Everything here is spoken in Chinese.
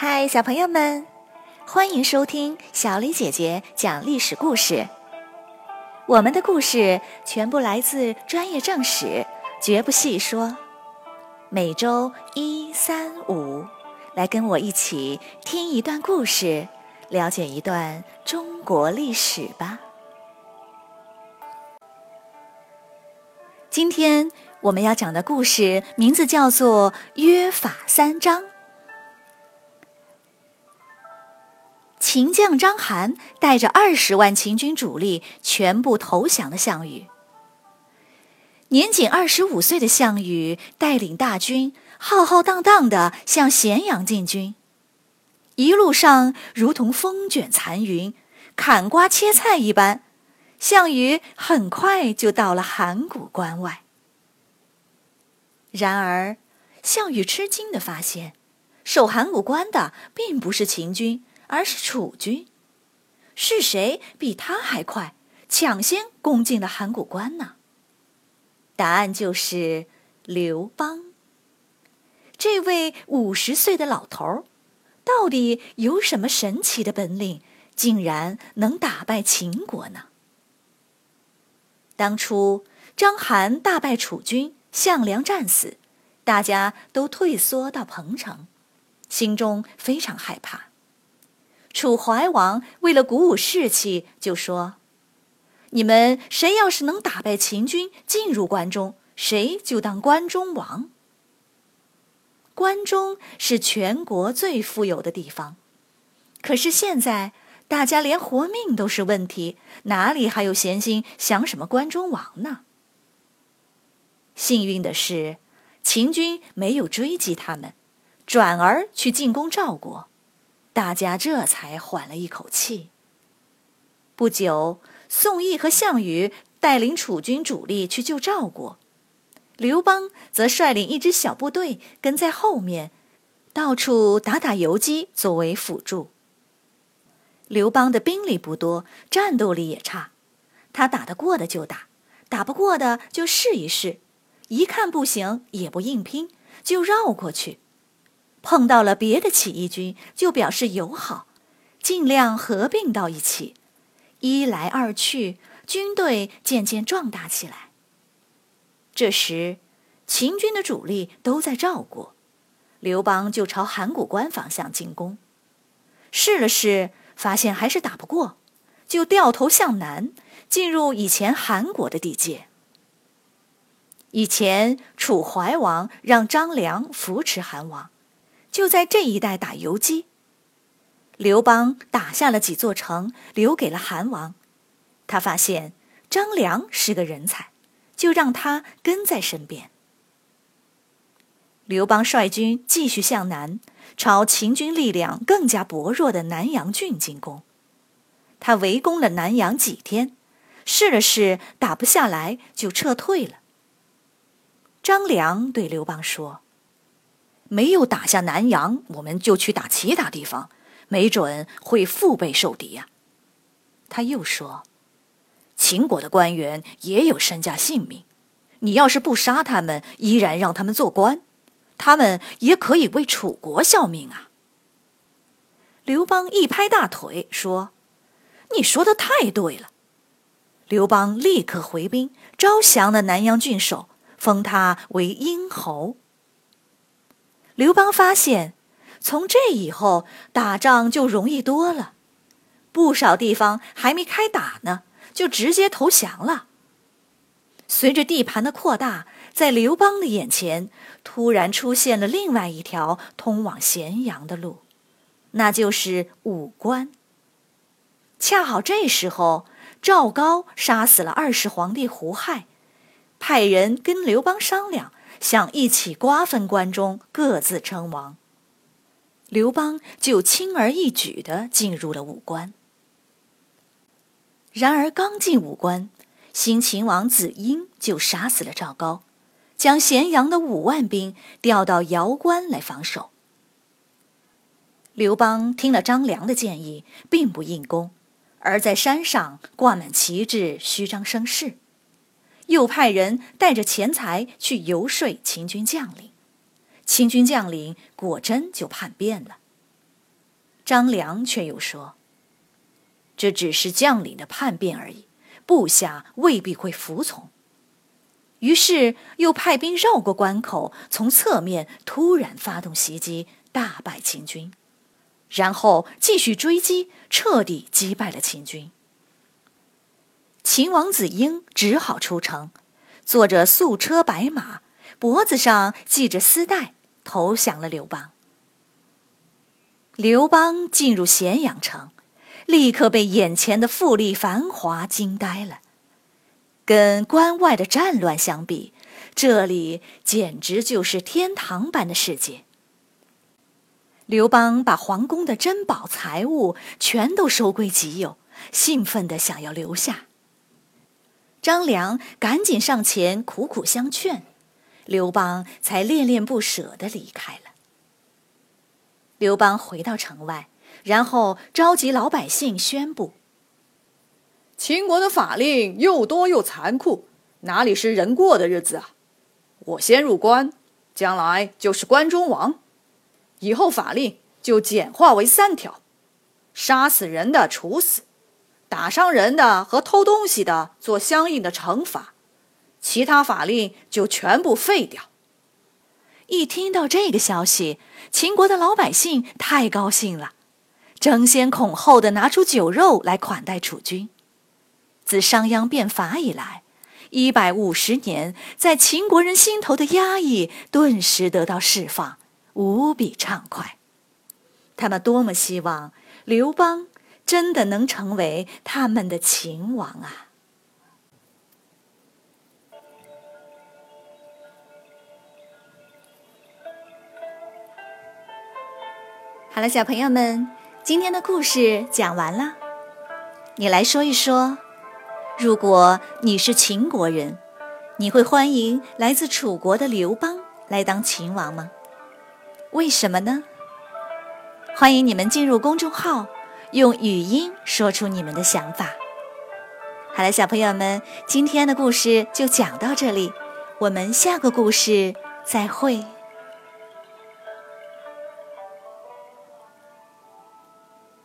嗨，小朋友们，欢迎收听小李姐姐讲历史故事。我们的故事全部来自专业正史，绝不细说。每周一、三、五，来跟我一起听一段故事，了解一段中国历史吧。今天我们要讲的故事名字叫做《约法三章》。秦将章邯带着二十万秦军主力全部投降了项羽。年仅二十五岁的项羽带领大军浩浩荡荡地向咸阳进军，一路上如同风卷残云、砍瓜切菜一般，项羽很快就到了函谷关外。然而，项羽吃惊地发现，守函谷关的并不是秦军。而是楚军，是谁比他还快，抢先攻进了函谷关呢？答案就是刘邦。这位五十岁的老头儿，到底有什么神奇的本领，竟然能打败秦国呢？当初章邯大败楚军，项梁战死，大家都退缩到彭城，心中非常害怕。楚怀王为了鼓舞士气，就说：“你们谁要是能打败秦军，进入关中，谁就当关中王。关中是全国最富有的地方，可是现在大家连活命都是问题，哪里还有闲心想什么关中王呢？幸运的是，秦军没有追击他们，转而去进攻赵国。”大家这才缓了一口气。不久，宋义和项羽带领楚军主力去救赵国，刘邦则率领一支小部队跟在后面，到处打打游击作为辅助。刘邦的兵力不多，战斗力也差，他打得过的就打，打不过的就试一试，一看不行也不硬拼，就绕过去。碰到了别的起义军，就表示友好，尽量合并到一起。一来二去，军队渐渐壮大起来。这时，秦军的主力都在赵国，刘邦就朝函谷关方向进攻。试了试，发现还是打不过，就掉头向南，进入以前韩国的地界。以前楚怀王让张良扶持韩王。就在这一带打游击，刘邦打下了几座城，留给了韩王。他发现张良是个人才，就让他跟在身边。刘邦率军继续向南，朝秦军力量更加薄弱的南阳郡进攻。他围攻了南阳几天，试了试打不下来，就撤退了。张良对刘邦说。没有打下南阳，我们就去打其他地方，没准会腹背受敌呀。他又说：“秦国的官员也有身家性命，你要是不杀他们，依然让他们做官，他们也可以为楚国效命啊。”刘邦一拍大腿说：“你说的太对了。”刘邦立刻回兵，招降了南阳郡守，封他为殷侯。刘邦发现，从这以后打仗就容易多了，不少地方还没开打呢，就直接投降了。随着地盘的扩大，在刘邦的眼前突然出现了另外一条通往咸阳的路，那就是武关。恰好这时候，赵高杀死了二世皇帝胡亥，派人跟刘邦商量。想一起瓜分关中，各自称王。刘邦就轻而易举地进入了武关。然而刚进武关，新秦王子婴就杀死了赵高，将咸阳的五万兵调到瑶关来防守。刘邦听了张良的建议，并不硬攻，而在山上挂满旗帜，虚张声势。又派人带着钱财去游说秦军将领，秦军将领果真就叛变了。张良却又说：“这只是将领的叛变而已，部下未必会服从。”于是又派兵绕过关口，从侧面突然发动袭击，大败秦军，然后继续追击，彻底击败了秦军。秦王子婴只好出城，坐着素车白马，脖子上系着丝带，投降了刘邦。刘邦进入咸阳城，立刻被眼前的富丽繁华惊呆了。跟关外的战乱相比，这里简直就是天堂般的世界。刘邦把皇宫的珍宝财物全都收归己有，兴奋地想要留下。张良赶紧上前苦苦相劝，刘邦才恋恋不舍地离开了。刘邦回到城外，然后召集老百姓宣布。秦国的法令又多又残酷，哪里是人过的日子啊！我先入关，将来就是关中王。以后法令就简化为三条：杀死人的处死，打伤人的和偷东西的做相应的惩罚，其他法令就全部废掉。一听到这个消息，秦国的老百姓太高兴了，争先恐后的拿出酒肉来款待楚军。自商鞅变法以来，一百五十年，在秦国人心头的压抑顿时得到释放，无比畅快。他们多么希望刘邦真的能成为他们的秦王啊！好了，小朋友们，今天的故事讲完了，你来说一说。如果你是秦国人，你会欢迎来自楚国的刘邦来当秦王吗？为什么呢？欢迎你们进入公众号，用语音说出你们的想法。好了，小朋友们，今天的故事就讲到这里，我们下个故事再会。